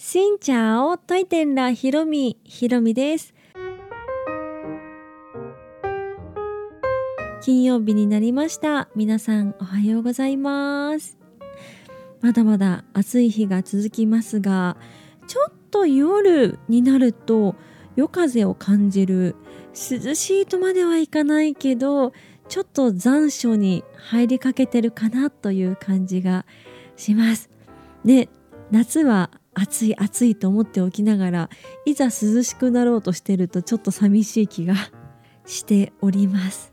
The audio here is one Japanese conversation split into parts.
しんちゃおといてんらひろみ。ひろみです。金曜日になりました。皆さんおはようございます。まだまだ暑い日が続きますがちょっと夜になると夜風を感じる涼しいとまではいかないけどちょっと残暑に入りかけてるかなという感じがします。で夏は暑い暑いと思っておきながらいざ涼しくなろうとしてるとちょっと寂しい気が しております。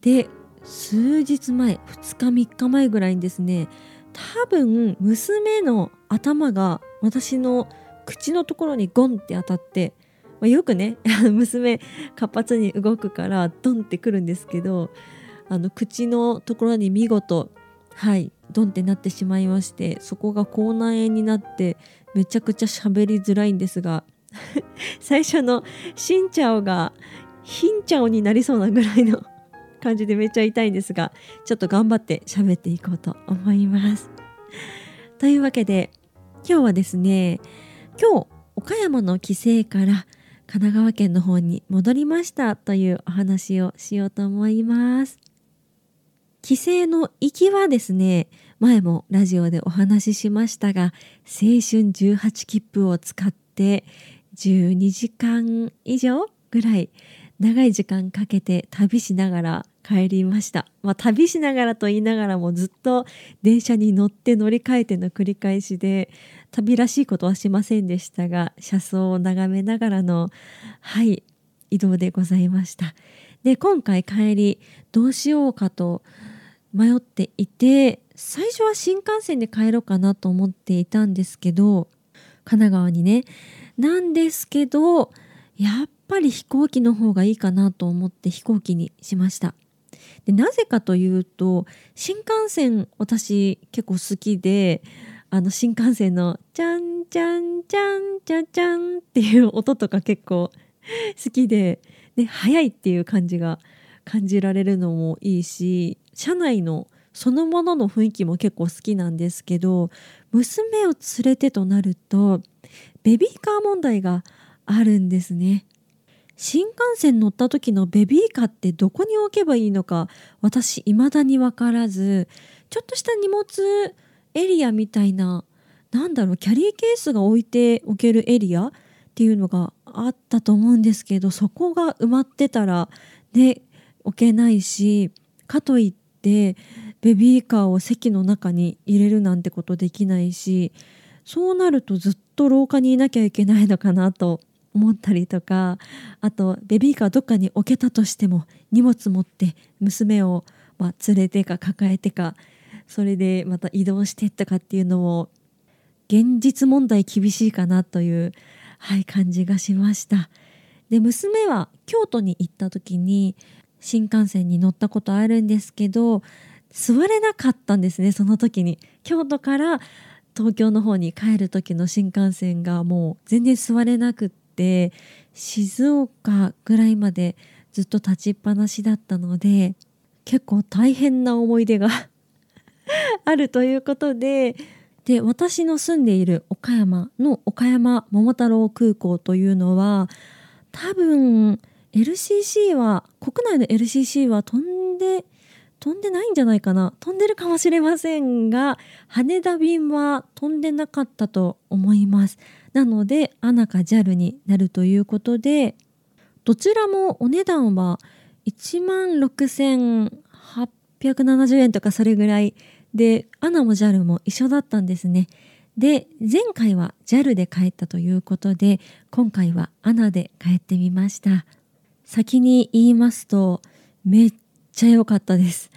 で数日前2日3日前ぐらいにですね多分娘の頭が私の口のところにゴンって当たってま、よくね 娘活発に動くからドンってくるんですけどあの口のところに見事はいドンってなってしまいましてそこが口内炎になってめちゃくちゃ喋りづらいんですが 最初の「しんちゃお」が「ひんちゃお」になりそうなぐらいの感じでめっちゃ痛いんですがちょっと頑張って喋っていこうと思います。というわけで今日はですね今日岡山の帰省から神奈川県の方に戻りましたというお話をしようと思います。帰省の行きはですね前もラジオでお話ししましたが青春18切符を使って12時間以上ぐらい長い時間かけて旅しながら帰りました、まあ、旅しながらと言いながらもずっと電車に乗って乗り換えての繰り返しで旅らしいことはしませんでしたが車窓を眺めながらのはい移動でございました。で今回帰りどうしようかと迷っていて最初は新幹線で帰ろうかなと思っていたんですけど神奈川にねなんですけどやっぱり飛行機の方がいいかなと思って飛行機にしました。でなぜかというと新幹線私結構好きであの新幹線の「チャンチャンチャンチャチャン」っていう音とか結構好きで、ね、速いっていう感じが感じられるのもいいし車内のそのものの雰囲気も結構好きなんですけど娘を連れてとなるとベビーカー問題があるんですね。新幹線乗った時のベビーカーってどこに置けばいいのか私未だに分からずちょっとした荷物エリアみたいななんだろうキャリーケースが置いておけるエリアっていうのがあったと思うんですけどそこが埋まってたらね置けないしかといってベビーカーを席の中に入れるなんてことできないしそうなるとずっと廊下にいなきゃいけないのかなと思ったりとかあとベビーカーどっかに置けたとしても荷物持って娘を、ま、連れてか抱えてかそれでまた移動してとかっていうのも現実問題厳しいかなという、はい、感じがしました。で娘は京都に行った時に新幹線に乗ったことあるんですけど座れなかったんですねその時に。京都から東京の方に帰る時の新幹線がもう全然座れなくって静岡ぐらいまでずっと立ちっぱなしだったので結構大変な思い出が あるということでで私の住んでいる岡山の岡山桃太郎空港というのは多分 LCC は国内の LCC は飛んで飛んでないんじゃないかな。飛んでるかもしれませんが羽田便は飛んでなかったと思います。なので ANA か JAL になるということでどちらもお値段は1万6870円とかそれぐらいで ANA も JAL も一緒だったんですね。で前回は JAL で帰ったということで今回は ANA で帰ってみました。先に言いますとめっちゃ良かったです。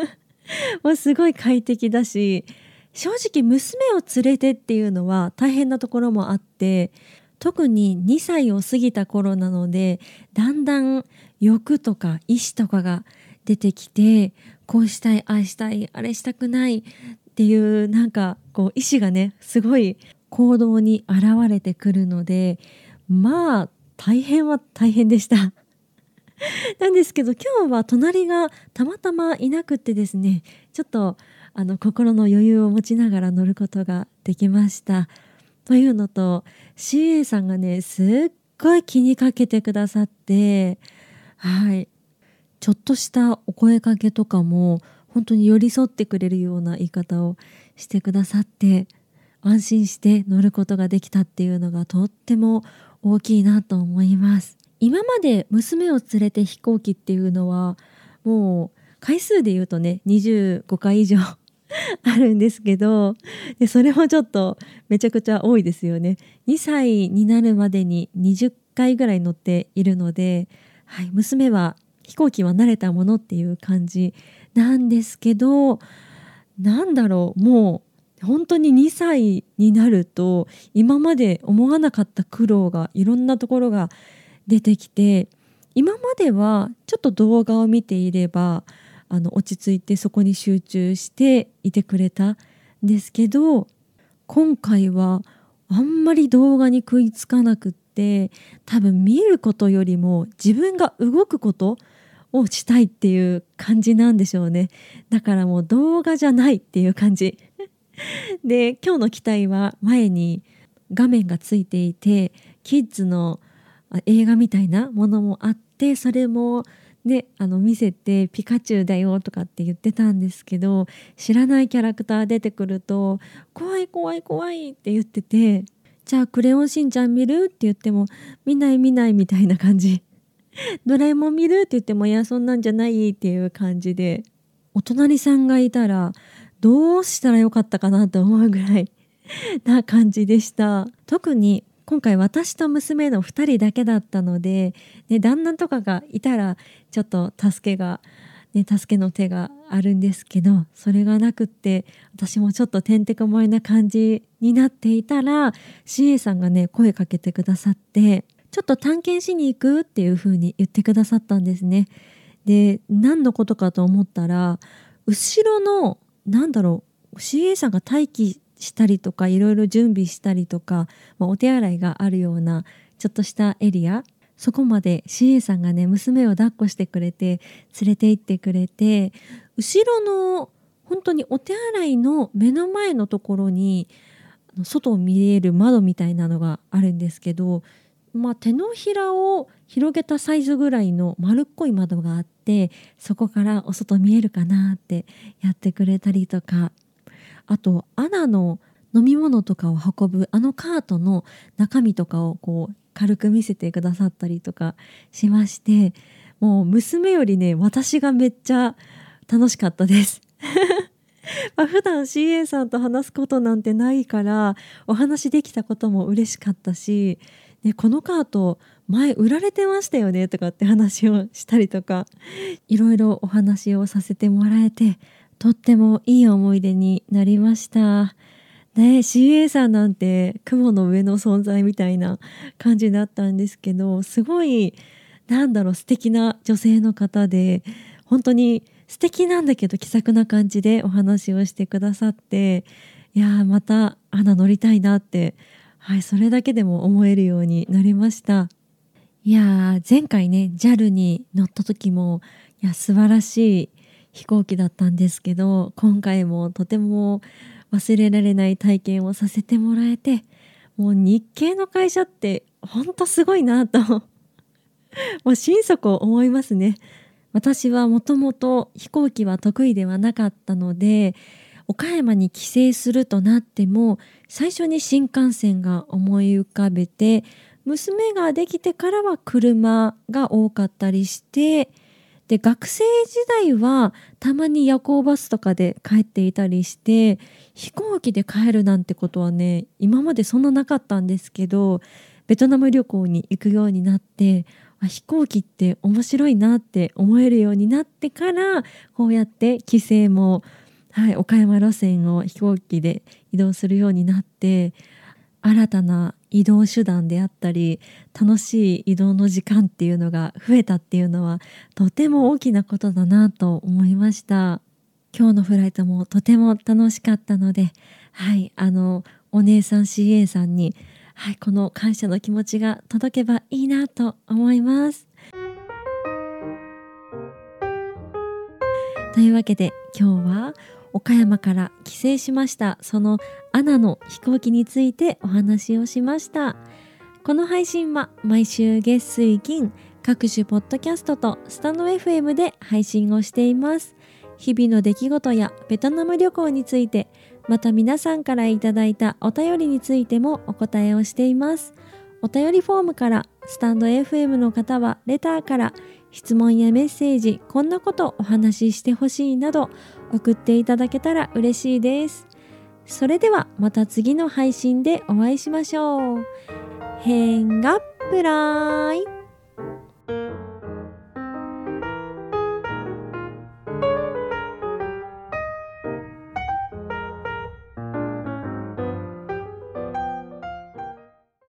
もうすごい快適だし正直娘を連れてっていうのは大変なところもあって特に2歳を過ぎた頃なのでだんだん欲とか意志とかが出てきてこうしたいああしたいあれしたくないっていうなんかこう意志がねすごい行動に現れてくるのでまあ大変は大変でした。なんですけど今日は隣がたまたまいなくってですねちょっとあの心の余裕を持ちながら乗ることができました。というのと CA さんがねすっごい気にかけてくださってはい。ちょっとしたお声かけとかも本当に寄り添ってくれるような言い方をしてくださって安心して乗ることができたっていうのがとっても大きいなと思います。今まで娘を連れて飛行機っていうのはもう回数で言うとね25回以上 あるんですけどでそれもちょっとめちゃくちゃ多いですよね。2歳になるまでに20回ぐらい乗っているので、はい、娘は飛行機は慣れたものっていう感じなんですけどなんだろうもう本当に2歳になると今まで思わなかった苦労がいろんなところが出てきて今まではちょっと動画を見ていればあの落ち着いてそこに集中していてくれたんですけど今回はあんまり動画に食いつかなくって多分見ることよりも自分が動くことをしたいっていう感じなんでしょうね。だからもう動画じゃないっていう感じ。で今日の機体は前に画面がついていてキッズの映画みたいなものもあってそれもね、あの見せて「ピカチュウだよ」とかって言ってたんですけど知らないキャラクター出てくると「怖い怖い怖い」って言ってて「じゃあクレヨンしんちゃん見る?」って言っても「見ない見ない」みたいな感じ「ドラえもん見る?」って言っても「いやそんなんじゃない」っていう感じでお隣さんがいたらどうしたらよかったかなと思うぐらい な感じでした特に今回私と娘の2人だけだったので、ね、旦那とかがいたらちょっと助けが、ね、助けの手があるんですけどそれがなくって私もちょっとてんてこまいな感じになっていたら CA さんがね声かけてくださってちょっと探検しに行くっていう風に言ってくださったんですね。で何のことかと思ったら後ろのなんだろう。CA さんが待機したりとかいろいろ準備したりとか、まあ、お手洗いがあるようなちょっとしたエリア。そこまで CA さんがね娘を抱っこしてくれて連れて行ってくれて後ろの本当にお手洗いの目の前のところに外を見える窓みたいなのがあるんですけど、まあ、手のひらを広げたサイズぐらいの丸っこい窓があってそこからお外見えるかなってやってくれたりとかあとアナの飲み物とかを運ぶあのカートの中身とかをこう軽く見せてくださったりとかしましてもう娘よりね私がめっちゃ楽しかったです。まあ普段 CA さんと話すことなんてないからお話できたことも嬉しかったし、ね、このカート前売られてましたよねとかって話をしたりとかいろいろお話をさせてもらえてとってもいい思い出になりました。ね CA さんなんて雲の上の存在みたいな感じだったんですけどすごいなんだろう素敵な女性の方で本当に素敵なんだけど気さくな感じでお話をしてくださっていやまた花乗りたいなってはいそれだけでも思えるようになりました。いや前回ね JAL に乗った時もいや素晴らしい飛行機だったんですけど今回もとても忘れられない体験をさせてもらえてもう日系の会社ってほんとすごいなと。もう心底思いますね。私はもともと飛行機は得意ではなかったので岡山に帰省するとなっても最初に新幹線が思い浮かべて娘ができてからは車が多かったりしてで学生時代はたまに夜行バスとかで帰っていたりして飛行機で帰るなんてことはね今までそんななかったんですけどベトナム旅行に行くようになってあ飛行機って面白いなって思えるようになってからこうやって帰省も、はい、岡山路線を飛行機で移動するようになって新たな移動手段であったり楽しい移動の時間っていうのが増えたっていうのはとても大きなことだなと思いました。今日のフライトもとても楽しかったのではいあのお姉さん CA さんにはいこの感謝の気持ちが届けばいいなと思います。というわけで今日は岡山から帰省しました。そのアナの飛行機についてお話をしました。この配信は毎週月水金各種ポッドキャストとスタンド FM で配信をしています。日々の出来事やベトナム旅行についてまた皆さんからいただいたお便りについてもお答えをしています。お便りフォームからスタンド FM の方はレターから質問やメッセージこんなことお話ししてほしいなど送っていただけたら嬉しいですそれではまた次の配信でお会いしましょう。変がプライ